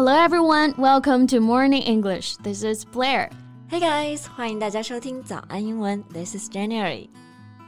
Hello everyone, welcome to Morning English. This is Blair. Hey guys, 欢迎大家收听早安英文。This is January.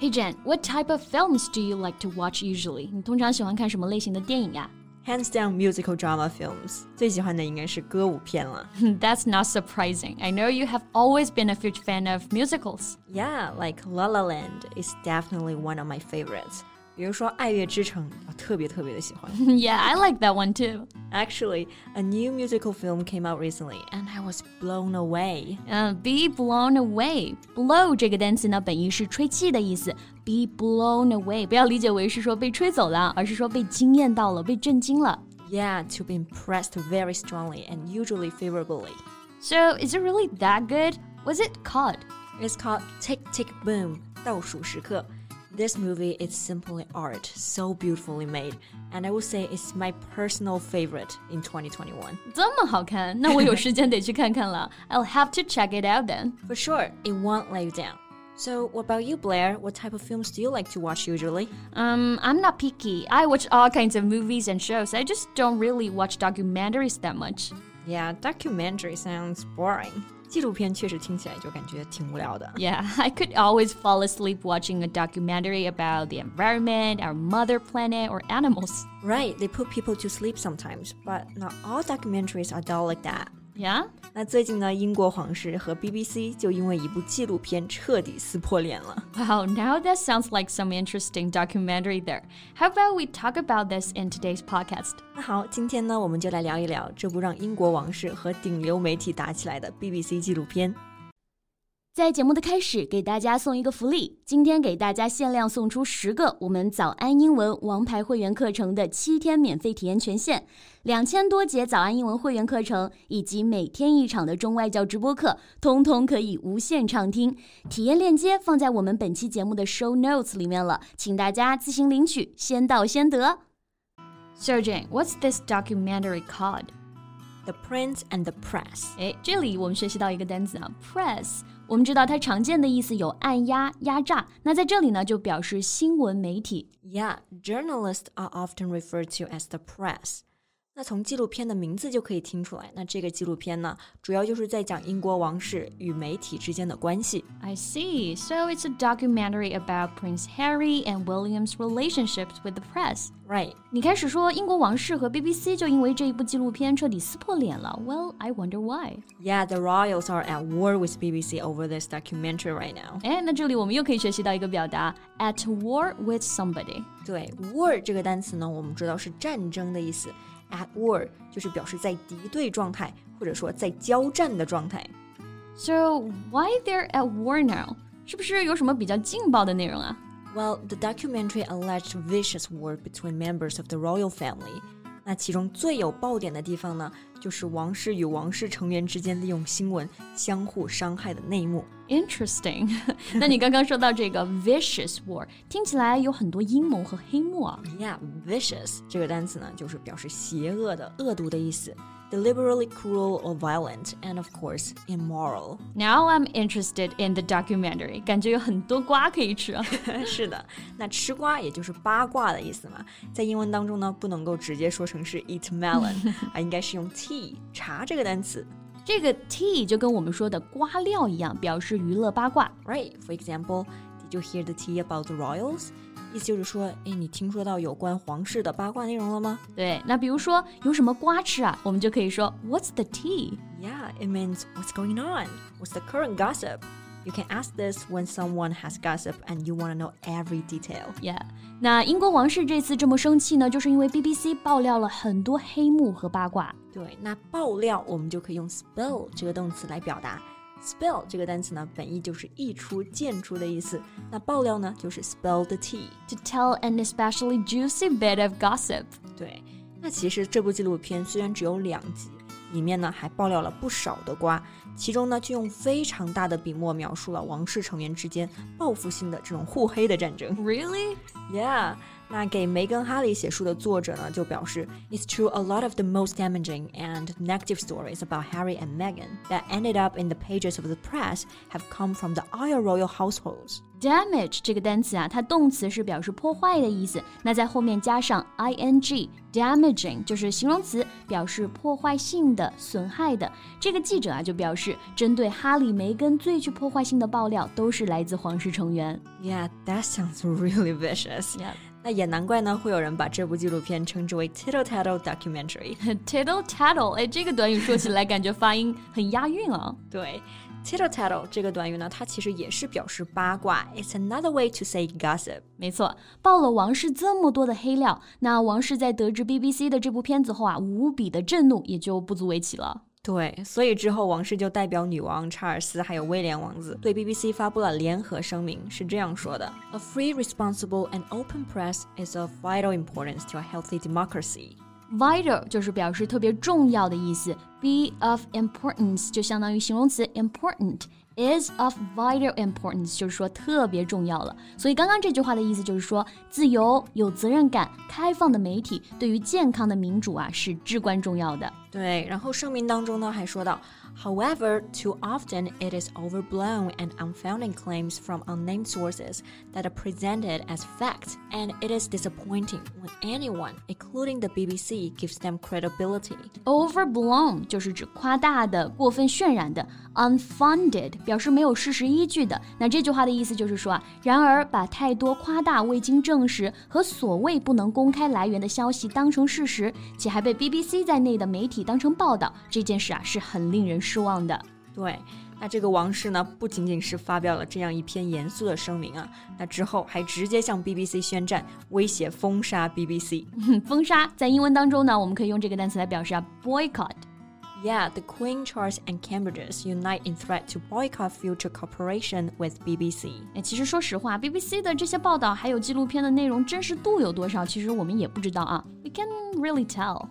Hey Jen, what type of films do you like to watch usually? 你通常喜欢看什么类型的电影呀 Hands down musical drama films. 最喜欢的应该是歌舞片了。 That's not surprising. I know you have always been a huge fan of musicals. Yeah, like La La Land is definitely one of my favorites. 比如说《爱乐之城》，我 特别特别的喜欢。 yeah, I like that one too. Actually, a new musical film came out recently, and I was blown away. 嗯、b e blown away. Blow 这个单词呢，本意是吹气的意思。Be blown away，不要理解为是说被吹走了，而是说被惊艳到了，被震惊了。 Yeah, to be impressed very strongly and usually favorably. So, is it really that good? Was it called? It's called Tick Tick Boom 倒数时刻 This movie is simply art, so beautifully made, and I would say it's my personal favorite in 2021. 这么好看，那我有时间得去看看了。I'll have to check it out then. For sure, it won't let you down. So, what about you, Blair? What type of films do you like to watch usually? Um, I'm not picky. I watch all kinds of movies and shows. I just don't really watch documentaries that much. Yeah, documentary sounds boring. 纪录片确实听起来就感觉挺无聊的。 Yeah, I could always fall asleep watching a documentary about the environment, our mother planet, or animals. Right, they put people to sleep sometimes, but not all documentaries are dull like that. Yeah? 那最近呢，英国皇室和 BBC 就因为一部纪录片彻底撕破脸了。 Wow, now that sounds like some interesting documentary there. How about we talk about this in today's podcast? 那好，今天呢，我们就来聊一聊这部让英国王室和顶流媒体打起来的 BBC 纪录片。 在节目的开始，给大家送一个福利。今天给大家限量送出十个我们早安英文王牌会员课程的七天免费体验权限，两千多节早安英文会员课程以及每天一场的中外教直播课，通通可以无限畅听。体验链接放在我们本期节目的 show notes 里面了，请大家自行领取，先到先得。So Jane, what's this documentary called? The Prince and the Press。诶，这里我们学习到一个单词啊，press。我们知道它常见的意思有按压、压榨，那在这里呢就表示新闻媒体。Yeah, journalists are often referred to as the press. 那从纪录片的名字就可以听出来，那这个纪录片呢，主要就是在讲英国王室与媒体之间的关系。 I see. So it's a documentary about Prince Harry and William's relationships with the press. Right. 你开始说英国王室和 BBC 就因为这一部纪录片彻底撕破脸了。Well, I wonder why. Yeah, the royals are at war with BBC over this documentary right now. 哎，那这里我们又可以学习到一个表达，at war with somebody。对，war 这个单词呢，我们知道是战争的意思。 At war 就是表示在敌对状态，或者说在交战的状态。 So why they're at war now？是不是有什么比较劲爆的内容啊？ Well, the documentary alleged vicious war between members of the royal family. 那其中最有爆点的地方呢，就是王室与王室成员之间利用新闻相互伤害的内幕。Interesting。那你刚刚说到这个 vicious war，听起来有很多阴谋和黑幕啊。Yeah, vicious 这个单词呢，就是表示邪恶的、恶毒的意思。Deliberately cruel or violent, and of course, immoral. Now I'm interested in the documentary，感觉有很多瓜可以吃啊。是的，那吃瓜也就是八卦的意思嘛。在英文当中呢，不能够直接说成是 eat melon，啊，应该是用 tea 茶这个单词。这个 tea 就跟我们说的瓜料一样，表示娱乐八卦。 Right. For example, did you hear the tea about the royals? 意思就是说，哎，你听说到有关皇室的八卦内容了吗对，那比如说有什么瓜吃啊，我们就可以说 What's the tea？？Yeah, it means what's going on? What's the current gossip? You can ask this when someone has gossip and you want to know every detail. Yeah，那英国王室这次这么生气呢，就是因为 BBC 爆料了很多黑幕和八卦。对，那爆料我们就可以用 spill 这个动词来表达。Spill 这个单词呢，本意就是溢出、溅出的意思。那爆料呢，就是 spill the tea。To tell an especially juicy bit of gossip。对，那其实这部纪录片虽然只有两集，里面呢还爆料了不少的瓜，其中呢就用非常大的笔墨描述了王室成员之间报复性的这种互黑的战争。Really？Yeah，那给梅根·哈利写书的作者呢，就表示，It's true a lot of the most damaging and negative stories about Harry and Meghan that ended up in the pages of the press have come from the Isle royal households. Damage 这个单词啊，它动词是表示破坏的意思，那在后面加上 ing，damaging 就是形容词，表示破坏性的、损害的。这个记者啊就表示，针对哈里、梅根最具破坏性的爆料，都是来自皇室成员。Yeah, that sounds really vicious. Yeah. 那也难怪呢，会有人把这部纪录片称之为 tittle tattle documentary。tittle tattle，哎，这个短语说起来感觉发音很押韵啊。对，tittle tattle 这个短语呢，它其实也是表示八卦。It's another way to say gossip。没错，爆了王室这么多的黑料，那王室在得知 BBC 的这部片子后啊，无比的震怒，也就不足为奇了。对，所以之后王室就代表女王查尔斯还有威廉王子对 BBC 发布了联合声明，是这样说的：A free, responsible and open press is of vital importance to a healthy democracy. Vital 就是表示特别重要的意思，be of importance 就相当于形容词 important。 is of vital importance，就是说特别重要了。所以刚刚这句话的意思就是说，自由、有责任感、开放的媒体对于健康的民主啊是至关重要的。对，然后声明当中呢还说到。However, too often it is overblown and unfounded claims from unnamed sources that are presented as fact, and it is disappointing when anyone, including the BBC, gives them credibility. Overblown 就是指夸大的、过分渲染的；unfounded 表示没有事实依据的。那这句话的意思就是说啊，然而把太多夸大、未经证实和所谓不能公开来源的消息当成事实，且还被 BBC 在内的媒体当成报道，这件事啊是很令人。失望的，对。那这个王室呢，不仅仅是发表了这样一篇严肃的声明啊，那之后还直接向 BBC 宣战，威胁封杀 BBC。封杀在英文当中呢，我们可以用这个单词来表示啊，boycott。Yeah, the Queen, Charles, and Cambridges unite in threat to boycott future cooperation with BBC. 哎，其实说实话，BBC 的这些报道还有纪录片的内容真实度有多少，其实我们也不知道啊。We can really tell.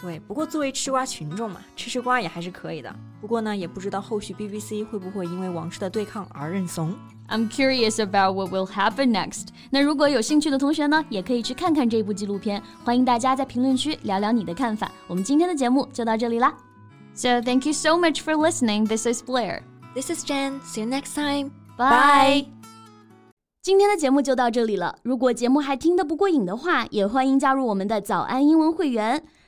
对，不过作为吃瓜群众嘛，吃吃瓜也还是可以的。不过呢，也不知道后续 BBC 会不会因为王室的对抗而认怂。I'm curious about what will happen next。那如果有兴趣的同学呢，也可以去看看这部纪录片。欢迎大家在评论区聊聊你的看法。我们今天的节目就到这里啦。 So thank you so much for listening. This is Blair. This is Jen. See you next time. Bye. 今天的节目就到这里了。如果节目还听得不过瘾的话，也欢迎加入我们的早安英文会员。